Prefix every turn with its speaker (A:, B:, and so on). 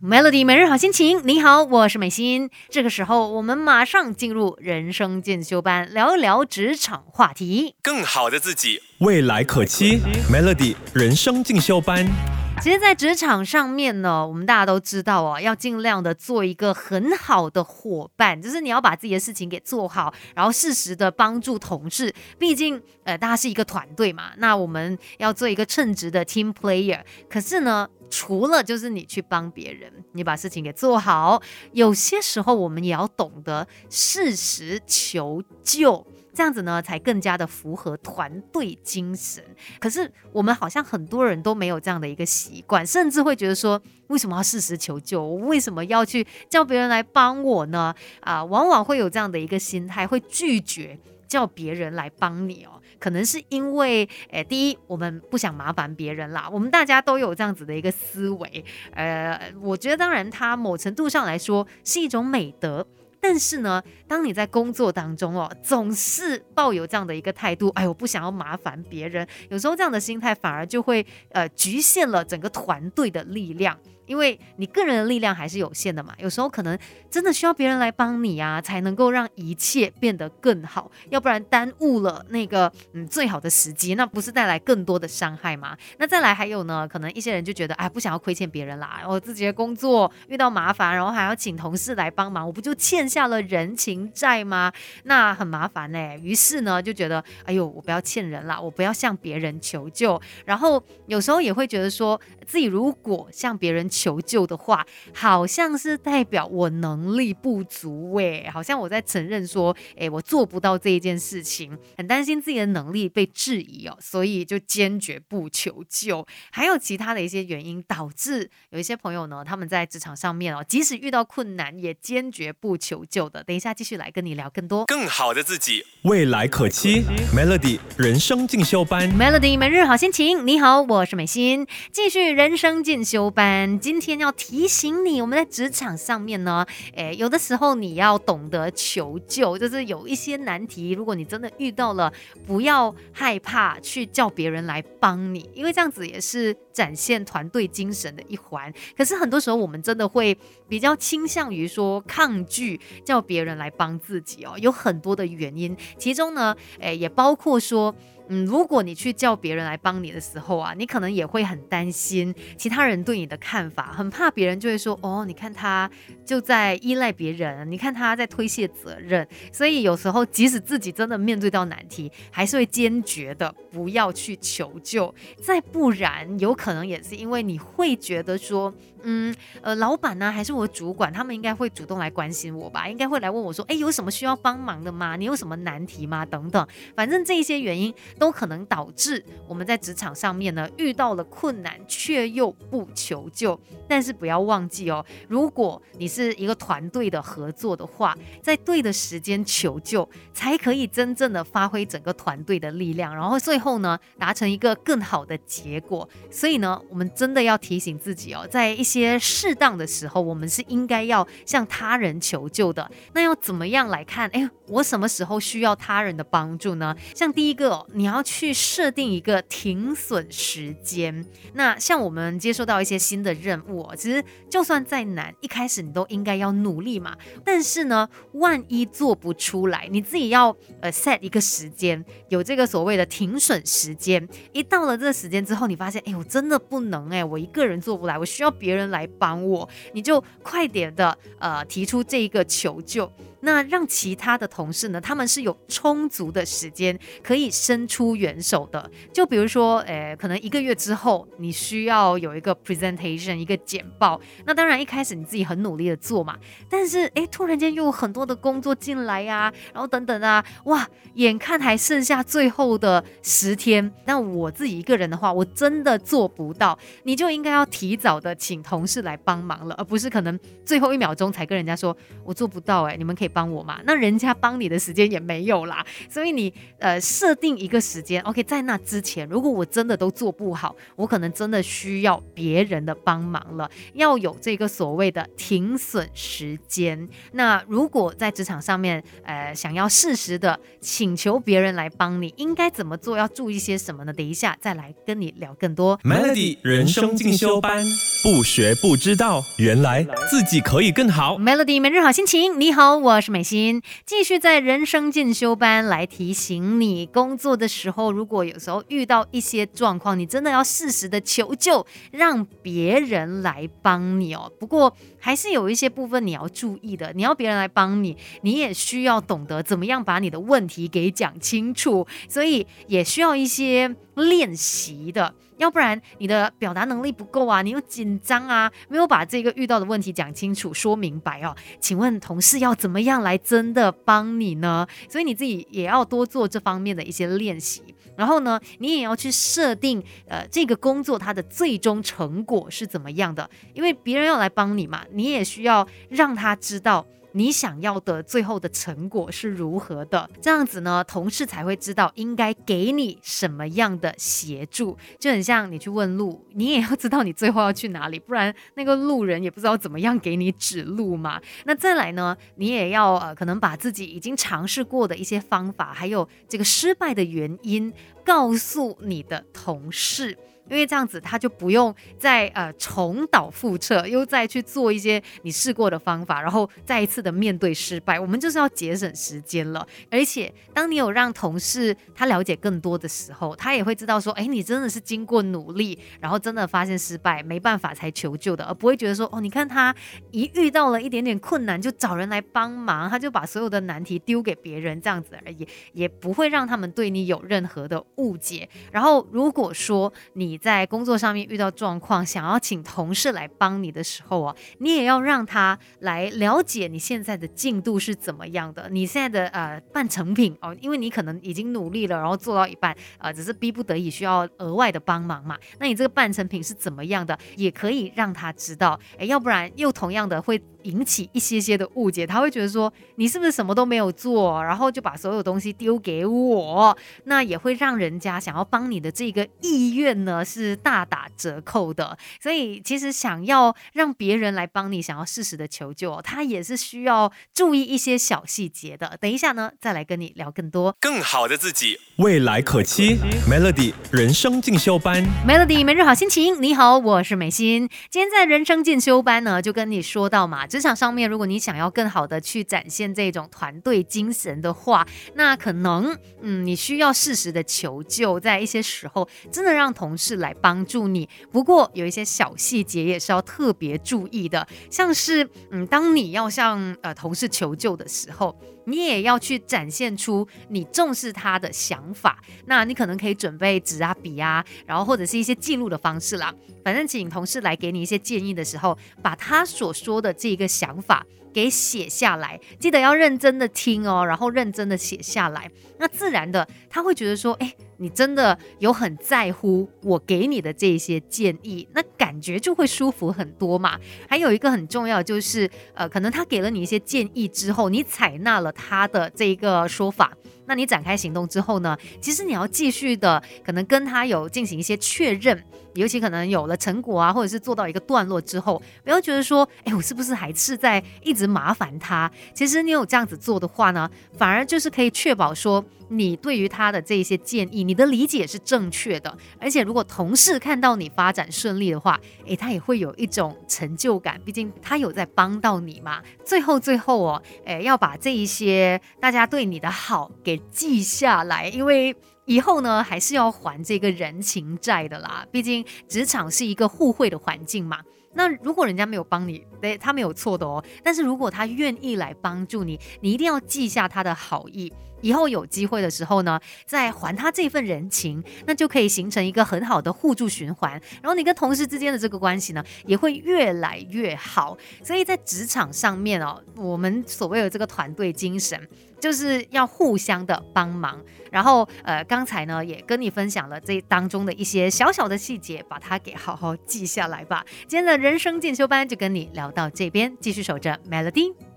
A: Melody 每日好心情，你好，我是美心。这个时候，我们马上进入人生进修班，聊一聊职场话题。
B: 更好的自己，
C: 未来可期。Melody 人生进修班。
A: 其实，在职场上面呢，我们大家都知道哦，要尽量的做一个很好的伙伴，就是你要把自己的事情给做好，然后适时的帮助同事。毕竟，呃，大家是一个团队嘛，那我们要做一个称职的 team player。可是呢，除了就是你去帮别人，你把事情给做好，有些时候我们也要懂得适时求救。这样子呢，才更加的符合团队精神。可是我们好像很多人都没有这样的一个习惯，甚至会觉得说，为什么要适时求救？我为什么要去叫别人来帮我呢？啊，往往会有这样的一个心态，会拒绝叫别人来帮你哦。可能是因为，诶，第一，我们不想麻烦别人啦。我们大家都有这样子的一个思维。呃，我觉得当然，它某程度上来说是一种美德。但是呢，当你在工作当中哦，总是抱有这样的一个态度，哎，我不想要麻烦别人，有时候这样的心态反而就会呃局限了整个团队的力量。因为你个人的力量还是有限的嘛，有时候可能真的需要别人来帮你啊，才能够让一切变得更好，要不然耽误了那个嗯最好的时机，那不是带来更多的伤害吗？那再来还有呢，可能一些人就觉得哎不想要亏欠别人啦，我自己的工作遇到麻烦，然后还要请同事来帮忙，我不就欠下了人情债吗？那很麻烦呢。于是呢就觉得哎呦我不要欠人啦，我不要向别人求救，然后有时候也会觉得说自己如果向别人。求救的话，好像是代表我能力不足诶，好像我在承认说，诶，我做不到这一件事情，很担心自己的能力被质疑哦，所以就坚决不求救。还有其他的一些原因导致有一些朋友呢，他们在职场上面哦，即使遇到困难也坚决不求救的。等一下继续来跟你聊更多
B: 更好的自己，
C: 未来可期。Melody 人生进修班
A: ，Melody 每日好心情。你好，我是美心，继续人生进修班。今天要提醒你，我们在职场上面呢，诶，有的时候你要懂得求救，就是有一些难题，如果你真的遇到了，不要害怕去叫别人来帮你，因为这样子也是展现团队精神的一环。可是很多时候我们真的会比较倾向于说抗拒叫别人来帮自己哦，有很多的原因，其中呢，诶，也包括说。嗯，如果你去叫别人来帮你的时候啊，你可能也会很担心其他人对你的看法，很怕别人就会说，哦，你看他就在依赖别人，你看他在推卸责任，所以有时候即使自己真的面对到难题，还是会坚决的不要去求救，再不然有可能也是因为你会觉得说。嗯，呃，老板呢，还是我主管，他们应该会主动来关心我吧？应该会来问我说，哎，有什么需要帮忙的吗？你有什么难题吗？等等，反正这一些原因都可能导致我们在职场上面呢遇到了困难，却又不求救。但是不要忘记哦，如果你是一个团队的合作的话，在对的时间求救，才可以真正的发挥整个团队的力量，然后最后呢达成一个更好的结果。所以呢，我们真的要提醒自己哦，在一些适当的时候，我们是应该要向他人求救的。那要怎么样来看？哎，我什么时候需要他人的帮助呢？像第一个，你要去设定一个停损时间。那像我们接收到一些新的任务，其实就算再难，一开始你都应该要努力嘛。但是呢，万一做不出来，你自己要呃 set 一个时间，有这个所谓的停损时间。一到了这个时间之后，你发现，哎，我真的不能，哎，我一个人做不来，我需要别人。人来帮我，你就快点的呃提出这一个求救。那让其他的同事呢？他们是有充足的时间可以伸出援手的。就比如说，诶，可能一个月之后你需要有一个 presentation，一个简报。那当然一开始你自己很努力的做嘛，但是诶，突然间又有很多的工作进来呀，然后等等啊，哇，眼看还剩下最后的十天，那我自己一个人的话，我真的做不到。你就应该要提早的请同事来帮忙了，而不是可能最后一秒钟才跟人家说我做不到。诶，你们可以。以帮我嘛？那人家帮你的时间也没有啦，所以你呃设定一个时间，OK，在那之前，如果我真的都做不好，我可能真的需要别人的帮忙了，要有这个所谓的停损时间。那如果在职场上面，呃，想要适时的请求别人来帮你，应该怎么做？要注意些什么呢？等一下再来跟你聊更多。
C: Melody 人生进修班，不学不知道，原来自己可以更好。
A: Melody 每日好心情，你好，我是美心，继续在人生进修班来提醒你，工作的时候如果有时候遇到一些状况，你真的要适时的求救，让别人来帮你哦。不过还是有一些部分你要注意的，你要别人来帮你，你也需要懂得怎么样把你的问题给讲清楚，所以也需要一些练习的。要不然你的表达能力不够啊，你又紧张啊，没有把这个遇到的问题讲清楚、说明白哦。请问同事要怎么样来真的帮你呢？所以你自己也要多做这方面的一些练习。然后呢，你也要去设定，呃，这个工作它的最终成果是怎么样的，因为别人要来帮你嘛，你也需要让他知道。你想要的最后的成果是如何的？这样子呢，同事才会知道应该给你什么样的协助。就很像你去问路，你也要知道你最后要去哪里，不然那个路人也不知道怎么样给你指路嘛。那再来呢，你也要呃，可能把自己已经尝试过的一些方法，还有这个失败的原因，告诉你的同事。因为这样子，他就不用再呃重蹈覆辙，又再去做一些你试过的方法，然后再一次的面对失败。我们就是要节省时间了。而且，当你有让同事他了解更多的时候，他也会知道说，哎，你真的是经过努力，然后真的发现失败，没办法才求救的，而不会觉得说，哦，你看他一遇到了一点点困难就找人来帮忙，他就把所有的难题丢给别人，这样子而已，也不会让他们对你有任何的误解。然后，如果说你在工作上面遇到状况，想要请同事来帮你的时候啊，你也要让他来了解你现在的进度是怎么样的，你现在的呃半成品哦，因为你可能已经努力了，然后做到一半，呃，只是逼不得已需要额外的帮忙嘛，那你这个半成品是怎么样的，也可以让他知道，哎，要不然又同样的会引起一些些的误解，他会觉得说你是不是什么都没有做，然后就把所有东西丢给我，那也会让人家想要帮你的这个意愿呢是大打折扣的。所以其实想要让别人来帮你，想要适时的求救哦，他也是需要注意一些小细节的。等一下呢，再来跟你聊更多。
B: 更好的自己。
C: 未来可期，Melody 人生进修班。
A: Melody 每日好心情，你好，我是美心。今天在人生进修班呢，就跟你说到嘛，职场上面，如果你想要更好的去展现这种团队精神的话，那可能嗯，你需要适时的求救，在一些时候真的让同事来帮助你。不过有一些小细节也是要特别注意的，像是嗯，当你要向呃同事求救的时候。你也要去展现出你重视他的想法，那你可能可以准备纸啊、笔啊，然后或者是一些记录的方式啦。反正请同事来给你一些建议的时候，把他所说的这个想法给写下来，记得要认真的听哦，然后认真的写下来。那自然的他会觉得说，哎，你真的有很在乎我给你的这些建议，那感觉就会舒服很多嘛。还有一个很重要就是，呃，可能他给了你一些建议之后，你采纳了他的这一个说法。那你展开行动之后呢？其实你要继续的，可能跟他有进行一些确认，尤其可能有了成果啊，或者是做到一个段落之后，不要觉得说，哎，我是不是还是在一直麻烦他？其实你有这样子做的话呢，反而就是可以确保说，你对于他的这一些建议，你的理解是正确的。而且如果同事看到你发展顺利的话，诶，他也会有一种成就感，毕竟他有在帮到你嘛。最后最后哦，诶，要把这一些大家对你的好给记下来，因为。以后呢，还是要还这个人情债的啦。毕竟职场是一个互惠的环境嘛。那如果人家没有帮你，对他没有错的哦。但是如果他愿意来帮助你，你一定要记下他的好意。以后有机会的时候呢，再还他这份人情，那就可以形成一个很好的互助循环。然后你跟同事之间的这个关系呢，也会越来越好。所以在职场上面哦，我们所谓的这个团队精神，就是要互相的帮忙。然后呃，刚才呢也跟你分享了这当中的一些小小的细节，把它给好好记下来吧。今天的人生进修班就跟你聊到这边，继续守着 Melody。